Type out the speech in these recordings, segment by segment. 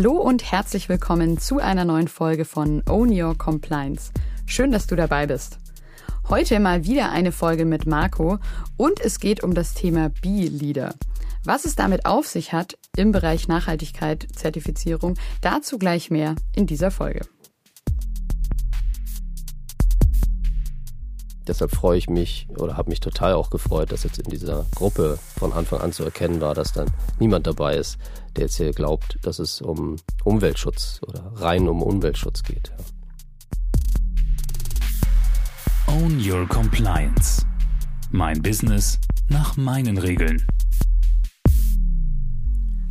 Hallo und herzlich willkommen zu einer neuen Folge von Own Your Compliance. Schön, dass du dabei bist. Heute mal wieder eine Folge mit Marco und es geht um das Thema B-Leader. Was es damit auf sich hat im Bereich Nachhaltigkeit, Zertifizierung, dazu gleich mehr in dieser Folge. Deshalb freue ich mich oder habe mich total auch gefreut, dass jetzt in dieser Gruppe von Anfang an zu erkennen war, dass dann niemand dabei ist, der jetzt hier glaubt, dass es um Umweltschutz oder rein um Umweltschutz geht. Own Your Compliance. Mein Business nach meinen Regeln.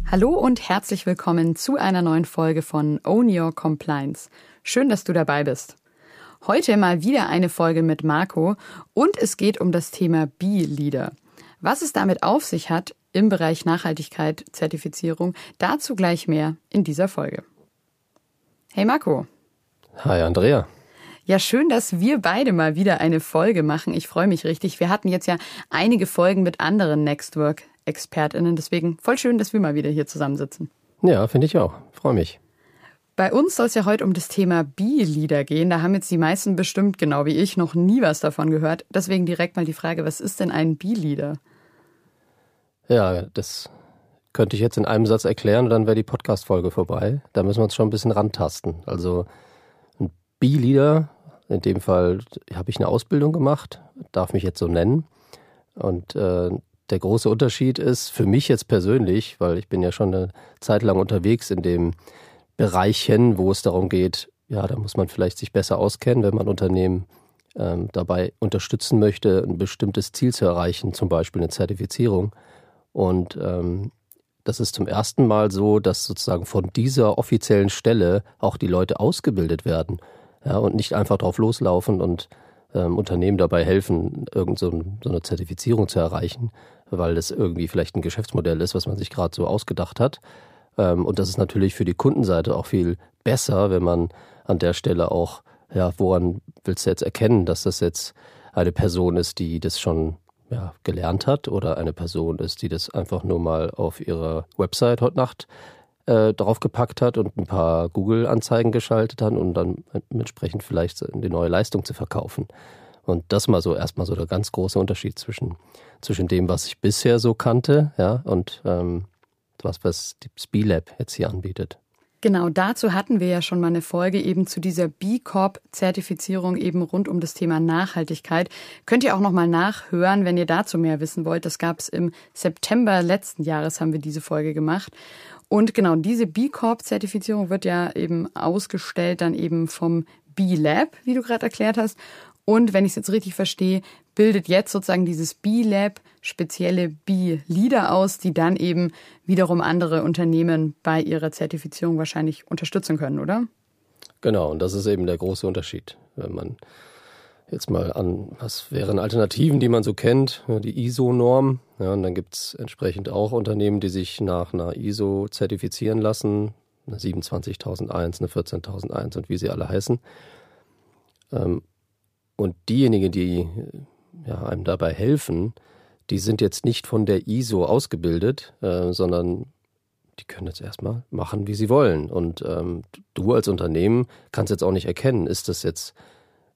Hallo und herzlich willkommen zu einer neuen Folge von Own Your Compliance. Schön, dass du dabei bist. Heute mal wieder eine Folge mit Marco und es geht um das Thema B-Leader. Was es damit auf sich hat im Bereich Nachhaltigkeit, Zertifizierung, dazu gleich mehr in dieser Folge. Hey Marco. Hi Andrea. Ja, schön, dass wir beide mal wieder eine Folge machen. Ich freue mich richtig. Wir hatten jetzt ja einige Folgen mit anderen Nextwork-ExpertInnen, deswegen voll schön, dass wir mal wieder hier zusammensitzen. Ja, finde ich auch. Freue mich. Bei uns soll es ja heute um das Thema B-Lieder gehen. Da haben jetzt die meisten bestimmt, genau wie ich, noch nie was davon gehört. Deswegen direkt mal die Frage, was ist denn ein B-Lieder? Ja, das könnte ich jetzt in einem Satz erklären und dann wäre die Podcast-Folge vorbei. Da müssen wir uns schon ein bisschen rantasten. Also ein B-Leader, in dem Fall habe ich eine Ausbildung gemacht, darf mich jetzt so nennen. Und äh, der große Unterschied ist für mich jetzt persönlich, weil ich bin ja schon eine Zeit lang unterwegs in dem Bereichen, wo es darum geht, ja, da muss man vielleicht sich besser auskennen, wenn man Unternehmen ähm, dabei unterstützen möchte, ein bestimmtes Ziel zu erreichen, zum Beispiel eine Zertifizierung. Und ähm, das ist zum ersten Mal so, dass sozusagen von dieser offiziellen Stelle auch die Leute ausgebildet werden ja, und nicht einfach drauf loslaufen und ähm, Unternehmen dabei helfen, irgend so, ein, so eine Zertifizierung zu erreichen, weil das irgendwie vielleicht ein Geschäftsmodell ist, was man sich gerade so ausgedacht hat, und das ist natürlich für die Kundenseite auch viel besser, wenn man an der Stelle auch, ja, woran willst du jetzt erkennen, dass das jetzt eine Person ist, die das schon ja, gelernt hat oder eine Person ist, die das einfach nur mal auf ihrer Website heute Nacht äh, draufgepackt hat und ein paar Google-Anzeigen geschaltet hat und dann entsprechend vielleicht die neue Leistung zu verkaufen. Und das mal so erstmal so der ganz große Unterschied zwischen, zwischen dem, was ich bisher so kannte, ja, und ähm, was, was das B-Lab jetzt hier anbietet. Genau, dazu hatten wir ja schon mal eine Folge eben zu dieser B Corp-Zertifizierung eben rund um das Thema Nachhaltigkeit. Könnt ihr auch noch mal nachhören, wenn ihr dazu mehr wissen wollt. Das gab es im September letzten Jahres, haben wir diese Folge gemacht. Und genau, diese B Corp-Zertifizierung wird ja eben ausgestellt dann eben vom B-Lab, wie du gerade erklärt hast. Und wenn ich es jetzt richtig verstehe, bildet jetzt sozusagen dieses B-Lab spezielle B-Leader aus, die dann eben wiederum andere Unternehmen bei ihrer Zertifizierung wahrscheinlich unterstützen können, oder? Genau, und das ist eben der große Unterschied. Wenn man jetzt mal an, was wären Alternativen, die man so kennt, die ISO-Norm. Ja, und dann gibt es entsprechend auch Unternehmen, die sich nach einer ISO zertifizieren lassen, eine 27001, eine 14001 und wie sie alle heißen. Ähm, und diejenigen, die ja, einem dabei helfen, die sind jetzt nicht von der ISO ausgebildet, äh, sondern die können jetzt erstmal machen, wie sie wollen. Und ähm, du als Unternehmen kannst jetzt auch nicht erkennen, ist das jetzt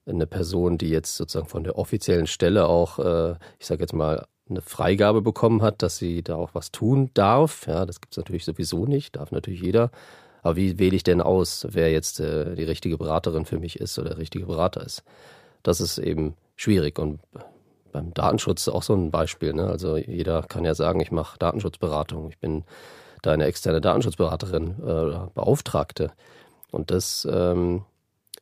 eine Person, die jetzt sozusagen von der offiziellen Stelle auch, äh, ich sage jetzt mal, eine Freigabe bekommen hat, dass sie da auch was tun darf. Ja, das gibt es natürlich sowieso nicht, darf natürlich jeder. Aber wie wähle ich denn aus, wer jetzt äh, die richtige Beraterin für mich ist oder der richtige Berater ist? das ist eben schwierig. Und beim Datenschutz auch so ein Beispiel. Ne? Also jeder kann ja sagen, ich mache Datenschutzberatung, ich bin deine externe Datenschutzberaterin äh, Beauftragte. Und das ähm,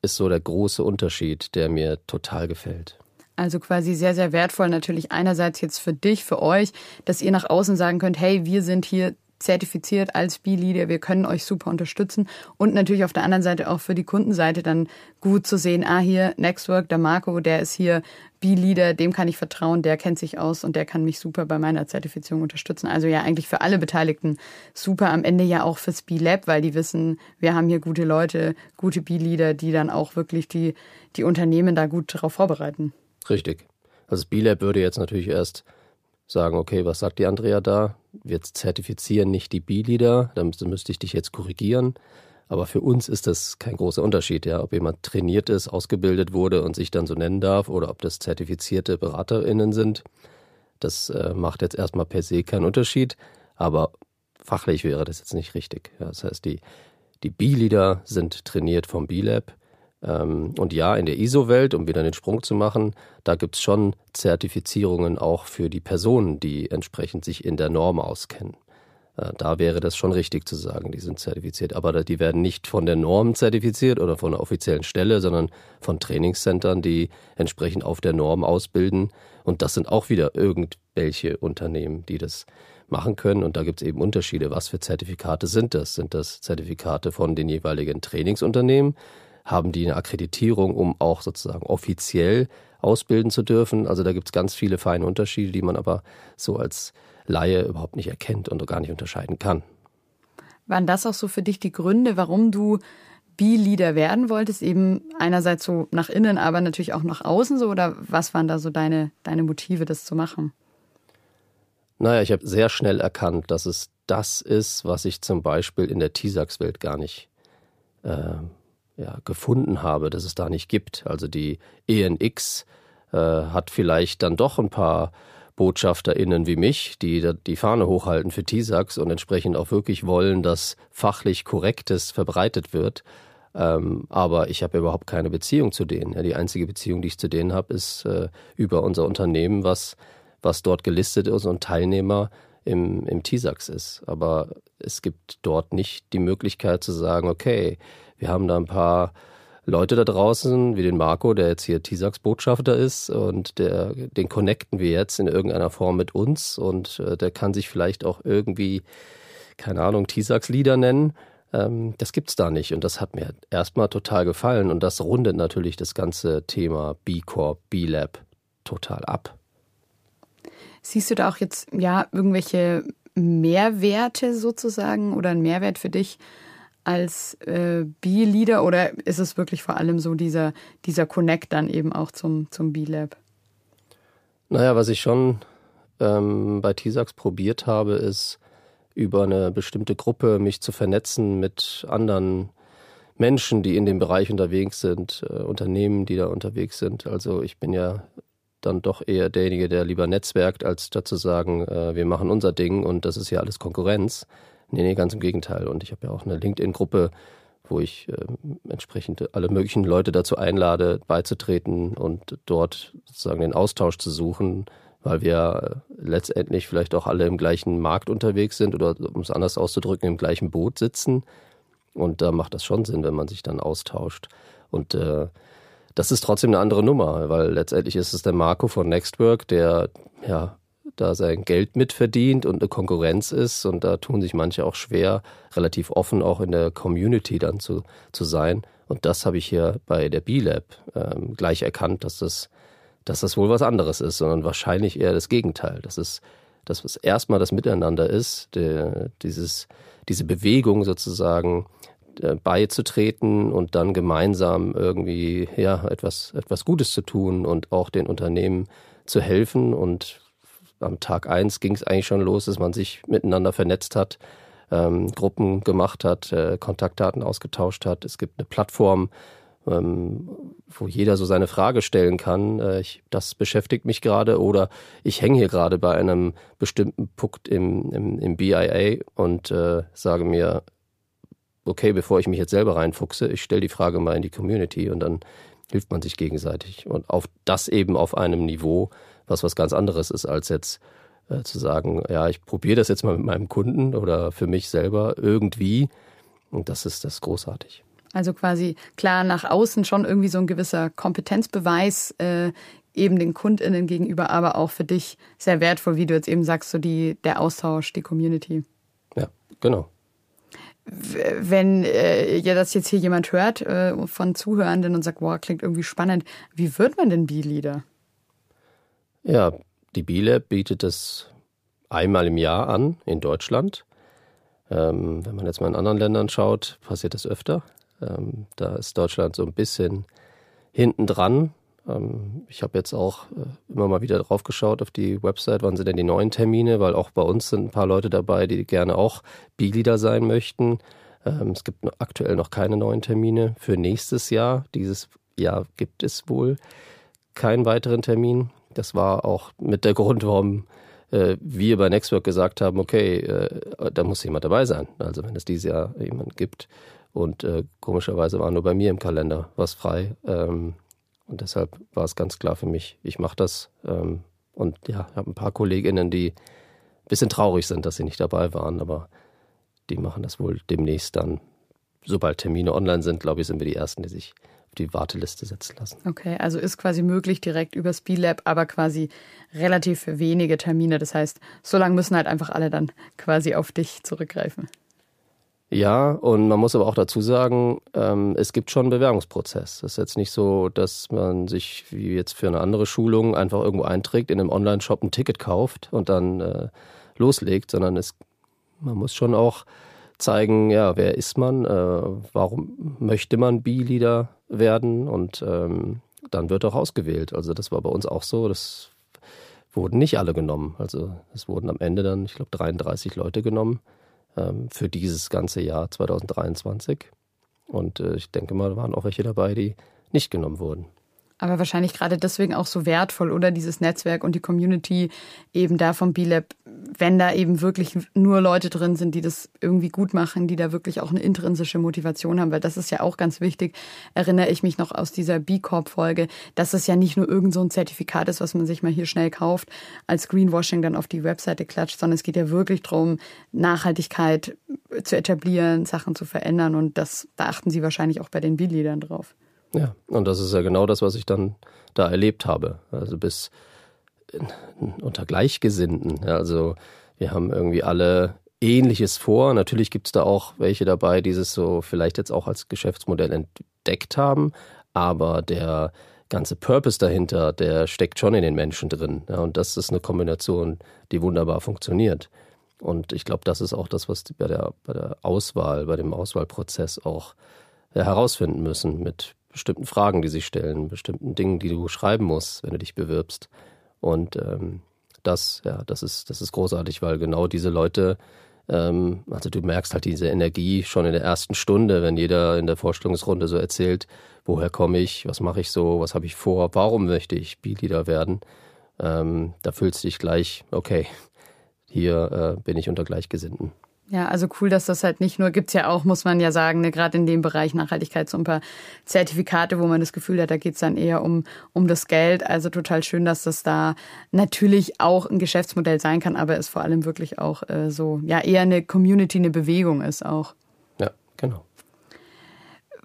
ist so der große Unterschied, der mir total gefällt. Also quasi sehr, sehr wertvoll natürlich einerseits jetzt für dich, für euch, dass ihr nach außen sagen könnt, hey, wir sind hier zertifiziert als B-Leader. Wir können euch super unterstützen. Und natürlich auf der anderen Seite auch für die Kundenseite dann gut zu sehen, ah, hier Nextwork, der Marco, der ist hier B-Leader, dem kann ich vertrauen, der kennt sich aus und der kann mich super bei meiner Zertifizierung unterstützen. Also ja, eigentlich für alle Beteiligten super. Am Ende ja auch fürs B-Lab, weil die wissen, wir haben hier gute Leute, gute B-Leader, die dann auch wirklich die, die Unternehmen da gut darauf vorbereiten. Richtig. Also das B-Lab würde jetzt natürlich erst sagen, okay, was sagt die Andrea da? Wir zertifizieren nicht die B-Leader, dann müsste ich dich jetzt korrigieren. Aber für uns ist das kein großer Unterschied, ja, ob jemand trainiert ist, ausgebildet wurde und sich dann so nennen darf oder ob das zertifizierte BeraterInnen sind. Das äh, macht jetzt erstmal per se keinen Unterschied, aber fachlich wäre das jetzt nicht richtig. Ja, das heißt, die, die B-Leader sind trainiert vom B-Lab. Ähm, und ja, in der ISO-Welt, um wieder den Sprung zu machen, da gibt es schon Zertifizierungen auch für die Personen, die entsprechend sich in der Norm auskennen. Äh, da wäre das schon richtig zu sagen, die sind zertifiziert. Aber die werden nicht von der Norm zertifiziert oder von einer offiziellen Stelle, sondern von Trainingscentern, die entsprechend auf der Norm ausbilden. Und das sind auch wieder irgendwelche Unternehmen, die das machen können. Und da gibt es eben Unterschiede. Was für Zertifikate sind das? Sind das Zertifikate von den jeweiligen Trainingsunternehmen? Haben die eine Akkreditierung, um auch sozusagen offiziell ausbilden zu dürfen? Also da gibt es ganz viele feine Unterschiede, die man aber so als Laie überhaupt nicht erkennt und gar nicht unterscheiden kann. Waren das auch so für dich die Gründe, warum du B-Leader werden wolltest? Eben einerseits so nach innen, aber natürlich auch nach außen so? Oder was waren da so deine, deine Motive, das zu machen? Naja, ich habe sehr schnell erkannt, dass es das ist, was ich zum Beispiel in der TISAX-Welt gar nicht äh, ja, gefunden habe, dass es da nicht gibt. Also die ENX äh, hat vielleicht dann doch ein paar BotschafterInnen wie mich, die die Fahne hochhalten für TISAX und entsprechend auch wirklich wollen, dass fachlich Korrektes verbreitet wird. Ähm, aber ich habe überhaupt keine Beziehung zu denen. Ja, die einzige Beziehung, die ich zu denen habe, ist äh, über unser Unternehmen, was, was dort gelistet ist und Teilnehmer im, im TISAX ist. Aber es gibt dort nicht die Möglichkeit zu sagen, okay, wir haben da ein paar Leute da draußen, wie den Marco, der jetzt hier TISAX-Botschafter ist und der, den connecten wir jetzt in irgendeiner Form mit uns und äh, der kann sich vielleicht auch irgendwie, keine Ahnung, TISAX-Leader nennen. Ähm, das gibt's da nicht und das hat mir erstmal total gefallen und das rundet natürlich das ganze Thema B-Corp, B-Lab total ab. Siehst du da auch jetzt ja irgendwelche Mehrwerte sozusagen oder einen Mehrwert für dich als äh, B-Leader oder ist es wirklich vor allem so dieser, dieser Connect dann eben auch zum, zum B-Lab? Naja, was ich schon ähm, bei TISAX probiert habe, ist über eine bestimmte Gruppe mich zu vernetzen mit anderen Menschen, die in dem Bereich unterwegs sind, äh, Unternehmen, die da unterwegs sind. Also ich bin ja dann doch eher derjenige, der lieber netzwerkt, als statt zu sagen, äh, wir machen unser Ding und das ist ja alles Konkurrenz. Nee, nee, ganz im Gegenteil. Und ich habe ja auch eine LinkedIn-Gruppe, wo ich äh, entsprechend alle möglichen Leute dazu einlade, beizutreten und dort sozusagen den Austausch zu suchen, weil wir äh, letztendlich vielleicht auch alle im gleichen Markt unterwegs sind oder um es anders auszudrücken, im gleichen Boot sitzen. Und da macht das schon Sinn, wenn man sich dann austauscht. Und äh, das ist trotzdem eine andere Nummer, weil letztendlich ist es der Marco von Nextwork, der ja da sein Geld mitverdient und eine Konkurrenz ist. Und da tun sich manche auch schwer, relativ offen auch in der Community dann zu, zu sein. Und das habe ich hier bei der B-Lab ähm, gleich erkannt, dass das, dass das wohl was anderes ist, sondern wahrscheinlich eher das Gegenteil. Das ist, dass es erstmal das Miteinander ist, der, dieses, diese Bewegung sozusagen äh, beizutreten und dann gemeinsam irgendwie ja etwas etwas Gutes zu tun und auch den Unternehmen zu helfen und am Tag eins ging es eigentlich schon los, dass man sich miteinander vernetzt hat, ähm, Gruppen gemacht hat, äh, Kontaktdaten ausgetauscht hat. Es gibt eine Plattform, ähm, wo jeder so seine Frage stellen kann. Äh, ich, das beschäftigt mich gerade oder ich hänge hier gerade bei einem bestimmten Punkt im, im, im BIA und äh, sage mir, okay, bevor ich mich jetzt selber reinfuchse, ich stelle die Frage mal in die Community und dann hilft man sich gegenseitig. Und auf das eben auf einem Niveau, was was ganz anderes ist, als jetzt äh, zu sagen, ja, ich probiere das jetzt mal mit meinem Kunden oder für mich selber irgendwie. Und das ist das großartig. Also quasi klar nach außen schon irgendwie so ein gewisser Kompetenzbeweis äh, eben den KundInnen gegenüber, aber auch für dich sehr wertvoll, wie du jetzt eben sagst, so die, der Austausch, die Community. Ja, genau. Wenn äh, ja das jetzt hier jemand hört äh, von Zuhörenden und sagt, wow, klingt irgendwie spannend, wie wird man denn B-Leader? Ja, die Biele bietet es einmal im Jahr an in Deutschland. Ähm, wenn man jetzt mal in anderen Ländern schaut, passiert das öfter. Ähm, da ist Deutschland so ein bisschen hinten dran. Ähm, ich habe jetzt auch äh, immer mal wieder drauf geschaut auf die Website, wann sind denn die neuen Termine, weil auch bei uns sind ein paar Leute dabei, die gerne auch B-Leader sein möchten. Ähm, es gibt aktuell noch keine neuen Termine für nächstes Jahr. Dieses Jahr gibt es wohl keinen weiteren Termin. Das war auch mit der Grund, warum äh, wir bei Nextwork gesagt haben, okay, äh, da muss jemand dabei sein. Also wenn es dieses Jahr jemand gibt. Und äh, komischerweise war nur bei mir im Kalender was frei. Ähm, und deshalb war es ganz klar für mich, ich mache das. Ähm, und ja, ich habe ein paar Kolleginnen, die ein bisschen traurig sind, dass sie nicht dabei waren, aber die machen das wohl demnächst dann. Sobald Termine online sind, glaube ich, sind wir die Ersten, die sich auf die Warteliste setzen lassen. Okay, also ist quasi möglich direkt über Speedlab, aber quasi relativ wenige Termine. Das heißt, so lange müssen halt einfach alle dann quasi auf dich zurückgreifen. Ja, und man muss aber auch dazu sagen, ähm, es gibt schon einen Bewerbungsprozess. Es ist jetzt nicht so, dass man sich wie jetzt für eine andere Schulung einfach irgendwo einträgt, in einem Online-Shop ein Ticket kauft und dann äh, loslegt, sondern es, man muss schon auch zeigen, ja, wer ist man, äh, warum möchte man B-Leader werden und ähm, dann wird auch ausgewählt. Also das war bei uns auch so, das wurden nicht alle genommen. Also es wurden am Ende dann, ich glaube, 33 Leute genommen ähm, für dieses ganze Jahr 2023. Und äh, ich denke mal, da waren auch welche dabei, die nicht genommen wurden. Aber wahrscheinlich gerade deswegen auch so wertvoll, oder dieses Netzwerk und die Community eben da vom B-Lab, wenn da eben wirklich nur Leute drin sind, die das irgendwie gut machen, die da wirklich auch eine intrinsische Motivation haben, weil das ist ja auch ganz wichtig, erinnere ich mich noch aus dieser B-Corp-Folge, dass es ja nicht nur irgend so ein Zertifikat ist, was man sich mal hier schnell kauft, als Greenwashing dann auf die Webseite klatscht, sondern es geht ja wirklich darum, Nachhaltigkeit zu etablieren, Sachen zu verändern und das, da achten Sie wahrscheinlich auch bei den B-Leadern drauf. Ja, und das ist ja genau das, was ich dann da erlebt habe. Also bis unter Gleichgesinnten. Also wir haben irgendwie alle Ähnliches vor. Natürlich gibt es da auch welche dabei, die es so vielleicht jetzt auch als Geschäftsmodell entdeckt haben, aber der ganze Purpose dahinter, der steckt schon in den Menschen drin. Ja, und das ist eine Kombination, die wunderbar funktioniert. Und ich glaube, das ist auch das, was bei der, bei der Auswahl, bei dem Auswahlprozess auch ja, herausfinden müssen mit bestimmten Fragen, die sich stellen, bestimmten Dingen, die du schreiben musst, wenn du dich bewirbst. Und ähm, das, ja, das ist, das ist großartig, weil genau diese Leute, ähm, also du merkst halt diese Energie schon in der ersten Stunde, wenn jeder in der Vorstellungsrunde so erzählt, woher komme ich, was mache ich so, was habe ich vor, warum möchte ich Beatleader werden. Ähm, da fühlst du dich gleich, okay, hier äh, bin ich unter Gleichgesinnten. Ja, also cool, dass das halt nicht nur gibt's ja auch, muss man ja sagen, ne, gerade in dem Bereich Nachhaltigkeit so ein paar Zertifikate, wo man das Gefühl hat, da geht's dann eher um, um das Geld. Also total schön, dass das da natürlich auch ein Geschäftsmodell sein kann, aber es vor allem wirklich auch äh, so, ja, eher eine Community, eine Bewegung ist auch. Ja, genau.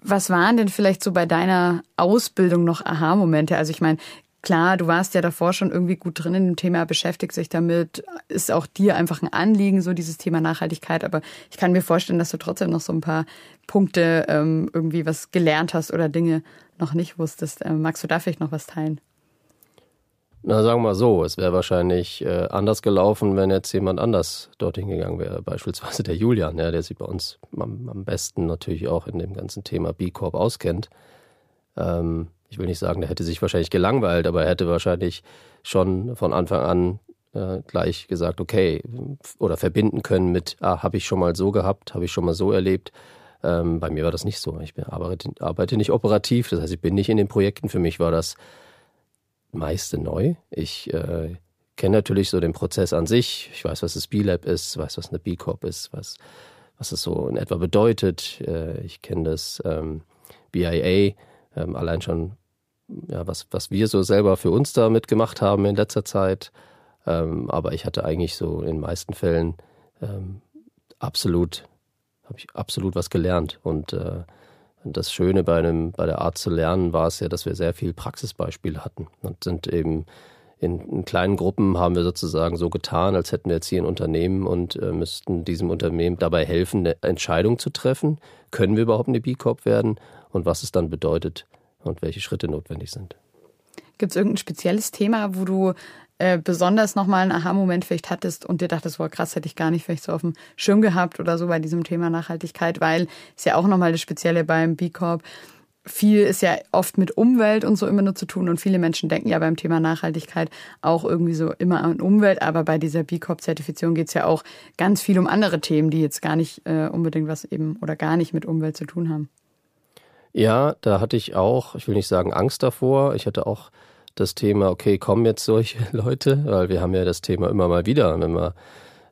Was waren denn vielleicht so bei deiner Ausbildung noch Aha-Momente? Also ich meine, klar, du warst ja davor schon irgendwie gut drin in dem Thema, beschäftigst dich damit, ist auch dir einfach ein Anliegen, so dieses Thema Nachhaltigkeit. Aber ich kann mir vorstellen, dass du trotzdem noch so ein paar Punkte ähm, irgendwie was gelernt hast oder Dinge noch nicht wusstest. Ähm, magst du da vielleicht noch was teilen? Na, sagen wir mal so, es wäre wahrscheinlich äh, anders gelaufen, wenn jetzt jemand anders dorthin gegangen wäre. Beispielsweise der Julian, ja, der sich bei uns am, am besten natürlich auch in dem ganzen Thema B Corp auskennt. Ähm, ich will nicht sagen, der hätte sich wahrscheinlich gelangweilt, aber er hätte wahrscheinlich schon von Anfang an äh, gleich gesagt, okay, oder verbinden können mit, ah, habe ich schon mal so gehabt, habe ich schon mal so erlebt. Ähm, bei mir war das nicht so. Ich arbeite, arbeite nicht operativ, das heißt, ich bin nicht in den Projekten. Für mich war das meiste neu. Ich äh, kenne natürlich so den Prozess an sich. Ich weiß, was das B-Lab ist, weiß, was eine B-Corp ist, was, was es so in etwa bedeutet. Äh, ich kenne das ähm, BIA ähm, allein schon, ja, was, was wir so selber für uns da mitgemacht haben in letzter Zeit. Ähm, aber ich hatte eigentlich so in den meisten Fällen ähm, absolut, habe ich absolut was gelernt. Und äh, das Schöne bei, einem, bei der Art zu lernen war es ja, dass wir sehr viel Praxisbeispiele hatten und sind eben in, in, kleinen Gruppen haben wir sozusagen so getan, als hätten wir jetzt hier ein Unternehmen und äh, müssten diesem Unternehmen dabei helfen, eine Entscheidung zu treffen. Können wir überhaupt eine B-Corp werden? und was es dann bedeutet und welche Schritte notwendig sind. Gibt es irgendein spezielles Thema, wo du äh, besonders nochmal einen Aha-Moment vielleicht hattest und dir dachtest, boah, krass, hätte ich gar nicht vielleicht so auf dem Schirm gehabt oder so bei diesem Thema Nachhaltigkeit, weil es ja auch nochmal das Spezielle beim B Corp viel ist ja oft mit Umwelt und so immer nur zu tun und viele Menschen denken ja beim Thema Nachhaltigkeit auch irgendwie so immer an Umwelt, aber bei dieser B Corp-Zertifizierung geht es ja auch ganz viel um andere Themen, die jetzt gar nicht äh, unbedingt was eben oder gar nicht mit Umwelt zu tun haben. Ja, da hatte ich auch, ich will nicht sagen Angst davor, ich hatte auch das Thema, okay, kommen jetzt solche Leute, weil wir haben ja das Thema immer mal wieder, wenn wir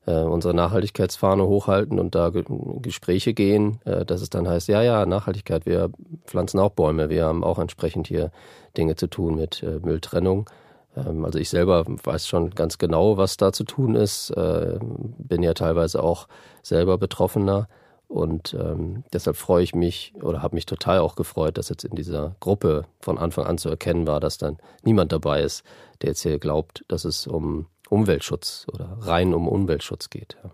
äh, unsere Nachhaltigkeitsfahne hochhalten und da Gespräche gehen, äh, dass es dann heißt, ja, ja, Nachhaltigkeit, wir pflanzen auch Bäume, wir haben auch entsprechend hier Dinge zu tun mit äh, Mülltrennung. Ähm, also ich selber weiß schon ganz genau, was da zu tun ist, äh, bin ja teilweise auch selber Betroffener. Und ähm, deshalb freue ich mich oder habe mich total auch gefreut, dass jetzt in dieser Gruppe von Anfang an zu erkennen war, dass dann niemand dabei ist, der jetzt hier glaubt, dass es um Umweltschutz oder rein um Umweltschutz geht. Ja.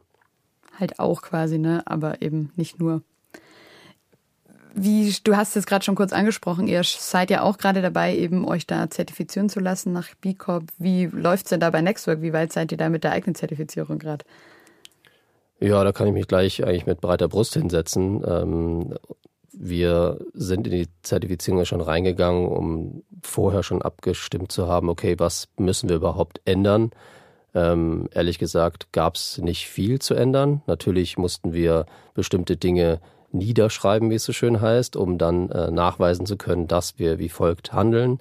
Halt auch quasi, ne? Aber eben nicht nur. Wie, du hast es gerade schon kurz angesprochen, ihr seid ja auch gerade dabei, eben euch da zertifizieren zu lassen nach B Corp. Wie läuft es denn da bei Nextwork? Wie weit seid ihr da mit der eigenen Zertifizierung gerade? Ja, da kann ich mich gleich eigentlich mit breiter Brust hinsetzen. Ähm, wir sind in die Zertifizierung ja schon reingegangen, um vorher schon abgestimmt zu haben, okay, was müssen wir überhaupt ändern? Ähm, ehrlich gesagt gab es nicht viel zu ändern. Natürlich mussten wir bestimmte Dinge niederschreiben, wie es so schön heißt, um dann äh, nachweisen zu können, dass wir wie folgt handeln.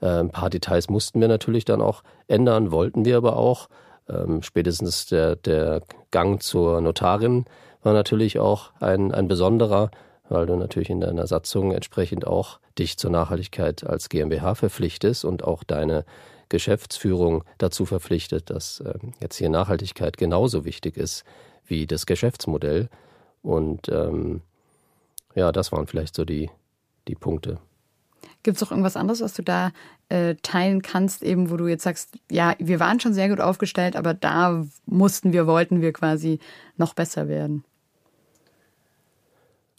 Äh, ein paar Details mussten wir natürlich dann auch ändern, wollten wir aber auch. Ähm, spätestens der, der Gang zur Notarin war natürlich auch ein, ein besonderer, weil du natürlich in deiner Satzung entsprechend auch dich zur Nachhaltigkeit als GmbH verpflichtest und auch deine Geschäftsführung dazu verpflichtet, dass äh, jetzt hier Nachhaltigkeit genauso wichtig ist wie das Geschäftsmodell. Und ähm, ja, das waren vielleicht so die, die Punkte. Gibt es auch irgendwas anderes, was du da äh, teilen kannst, eben wo du jetzt sagst, ja, wir waren schon sehr gut aufgestellt, aber da mussten wir, wollten wir quasi noch besser werden?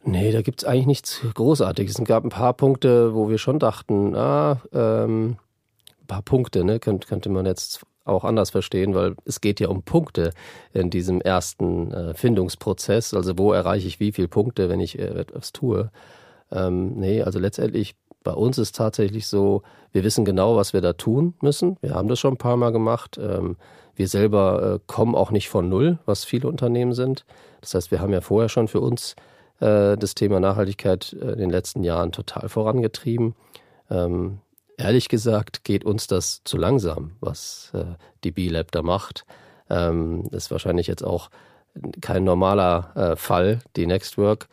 Nee, da gibt es eigentlich nichts Großartiges. Es gab ein paar Punkte, wo wir schon dachten, ah, ähm, paar Punkte, ne, könnte, könnte man jetzt auch anders verstehen, weil es geht ja um Punkte in diesem ersten äh, Findungsprozess. Also wo erreiche ich wie viele Punkte, wenn ich äh, etwas tue? Ähm, nee, also letztendlich bei uns ist tatsächlich so, wir wissen genau, was wir da tun müssen. Wir haben das schon ein paar Mal gemacht. Ähm, wir selber äh, kommen auch nicht von Null, was viele Unternehmen sind. Das heißt, wir haben ja vorher schon für uns äh, das Thema Nachhaltigkeit äh, in den letzten Jahren total vorangetrieben. Ähm, ehrlich gesagt geht uns das zu langsam, was die B-Lab da macht. Ähm, das ist wahrscheinlich jetzt auch kein normaler Fall, die Nextwork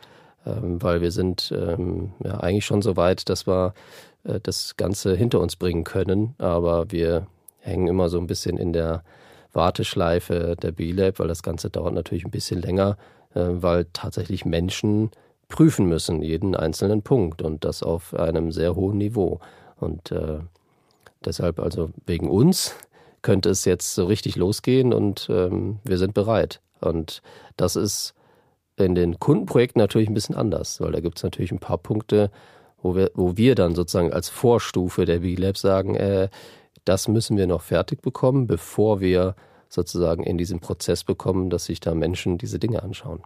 ähm, weil wir sind ähm, ja eigentlich schon so weit, dass wir äh, das Ganze hinter uns bringen können, aber wir hängen immer so ein bisschen in der Warteschleife der B-Lab, weil das Ganze dauert natürlich ein bisschen länger, äh, weil tatsächlich Menschen prüfen müssen, jeden einzelnen Punkt und das auf einem sehr hohen Niveau. Und äh, deshalb, also wegen uns, könnte es jetzt so richtig losgehen und ähm, wir sind bereit. Und das ist in den Kundenprojekten natürlich ein bisschen anders, weil da gibt es natürlich ein paar Punkte, wo wir, wo wir dann sozusagen als Vorstufe der B-Lab sagen, äh, das müssen wir noch fertig bekommen, bevor wir sozusagen in diesen Prozess bekommen, dass sich da Menschen diese Dinge anschauen.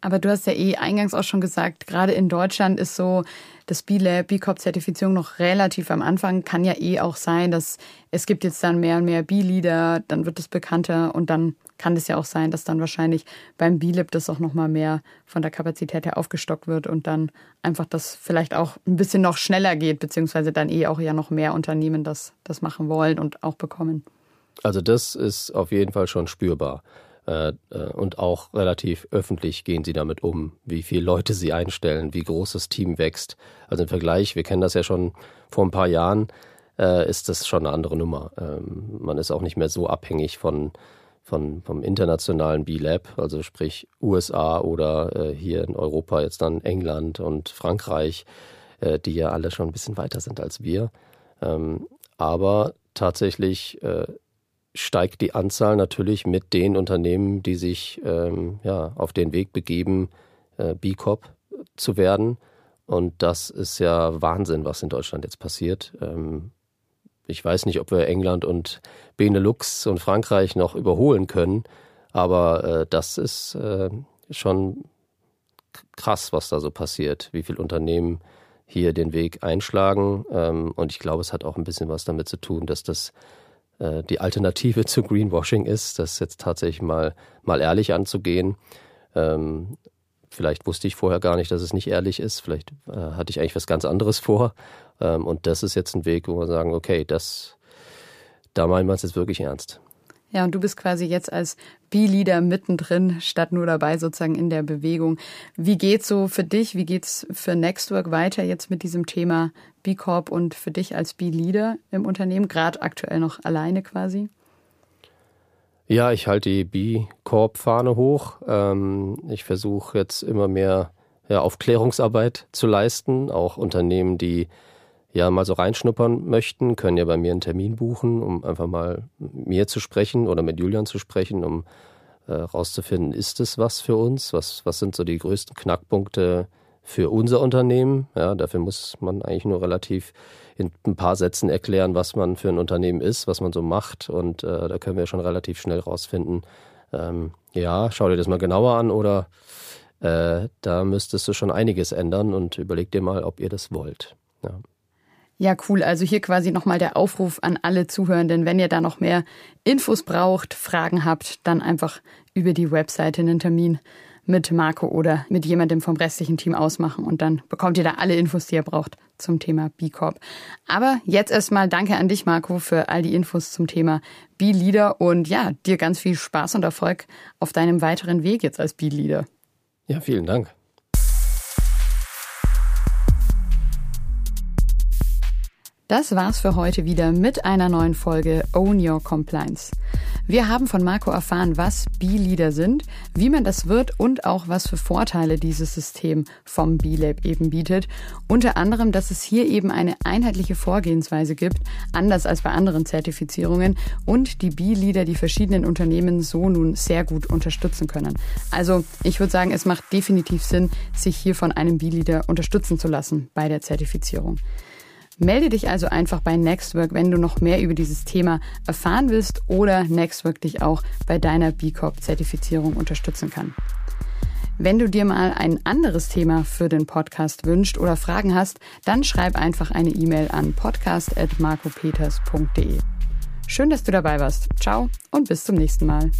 Aber du hast ja eh eingangs auch schon gesagt, gerade in Deutschland ist so das B-Lab, B-Corp-Zertifizierung noch relativ am Anfang. Kann ja eh auch sein, dass es gibt jetzt dann mehr und mehr B-Leader, dann wird es bekannter und dann kann es ja auch sein, dass dann wahrscheinlich beim B-Lab das auch nochmal mehr von der Kapazität her aufgestockt wird und dann einfach das vielleicht auch ein bisschen noch schneller geht, beziehungsweise dann eh auch ja noch mehr Unternehmen das, das machen wollen und auch bekommen. Also das ist auf jeden Fall schon spürbar. Äh, äh, und auch relativ öffentlich gehen sie damit um, wie viele Leute sie einstellen, wie groß das Team wächst. Also im Vergleich, wir kennen das ja schon vor ein paar Jahren, äh, ist das schon eine andere Nummer. Ähm, man ist auch nicht mehr so abhängig von, von vom internationalen B-Lab, also sprich USA oder hier in Europa jetzt dann England und Frankreich, die ja alle schon ein bisschen weiter sind als wir. Ähm, aber tatsächlich steigt die Anzahl natürlich mit den Unternehmen, die sich ähm, ja, auf den Weg begeben, äh, B Corp zu werden. Und das ist ja Wahnsinn, was in Deutschland jetzt passiert. Ähm, ich weiß nicht, ob wir England und Benelux und Frankreich noch überholen können, aber äh, das ist äh, schon krass, was da so passiert, wie viele Unternehmen hier den Weg einschlagen. Ähm, und ich glaube, es hat auch ein bisschen was damit zu tun, dass das äh, die Alternative zu Greenwashing ist, das jetzt tatsächlich mal, mal ehrlich anzugehen. Ähm, vielleicht wusste ich vorher gar nicht, dass es nicht ehrlich ist. Vielleicht äh, hatte ich eigentlich was ganz anderes vor. Ähm, und das ist jetzt ein Weg, wo wir sagen, okay, das, da meinen wir es jetzt wirklich ernst. Ja, und du bist quasi jetzt als B-Leader mittendrin, statt nur dabei sozusagen in der Bewegung. Wie geht's so für dich? Wie geht's für Nextwork weiter jetzt mit diesem Thema B Corp und für dich als B-Leader im Unternehmen, gerade aktuell noch alleine quasi? Ja, ich halte die B Corp-Fahne hoch. Ähm, ich versuche jetzt immer mehr Aufklärungsarbeit zu leisten, auch Unternehmen, die ja mal so reinschnuppern möchten, können ja bei mir einen Termin buchen, um einfach mal mir zu sprechen oder mit Julian zu sprechen, um äh, rauszufinden, ist es was für uns? Was, was sind so die größten Knackpunkte für unser Unternehmen? Ja, dafür muss man eigentlich nur relativ in ein paar Sätzen erklären, was man für ein Unternehmen ist, was man so macht. Und äh, da können wir schon relativ schnell rausfinden, ähm, ja, schau dir das mal genauer an oder äh, da müsstest du schon einiges ändern und überleg dir mal, ob ihr das wollt. Ja. Ja, cool. Also hier quasi nochmal der Aufruf an alle Zuhörenden. Wenn ihr da noch mehr Infos braucht, Fragen habt, dann einfach über die Webseite einen Termin mit Marco oder mit jemandem vom restlichen Team ausmachen und dann bekommt ihr da alle Infos, die ihr braucht zum Thema B Corp. Aber jetzt erstmal danke an dich, Marco, für all die Infos zum Thema B-Leader und ja, dir ganz viel Spaß und Erfolg auf deinem weiteren Weg jetzt als B-Leader. Ja, vielen Dank. Das war's für heute wieder mit einer neuen Folge Own Your Compliance. Wir haben von Marco erfahren, was B-Leader sind, wie man das wird und auch was für Vorteile dieses System vom B-Lab eben bietet. Unter anderem, dass es hier eben eine einheitliche Vorgehensweise gibt, anders als bei anderen Zertifizierungen und die B-Leader die verschiedenen Unternehmen so nun sehr gut unterstützen können. Also ich würde sagen, es macht definitiv Sinn, sich hier von einem B-Leader unterstützen zu lassen bei der Zertifizierung. Melde dich also einfach bei Nextwork, wenn du noch mehr über dieses Thema erfahren willst oder Nextwork dich auch bei deiner B Corp-Zertifizierung unterstützen kann. Wenn du dir mal ein anderes Thema für den Podcast wünscht oder Fragen hast, dann schreib einfach eine E-Mail an podcast.marcopeters.de. Schön, dass du dabei warst. Ciao und bis zum nächsten Mal.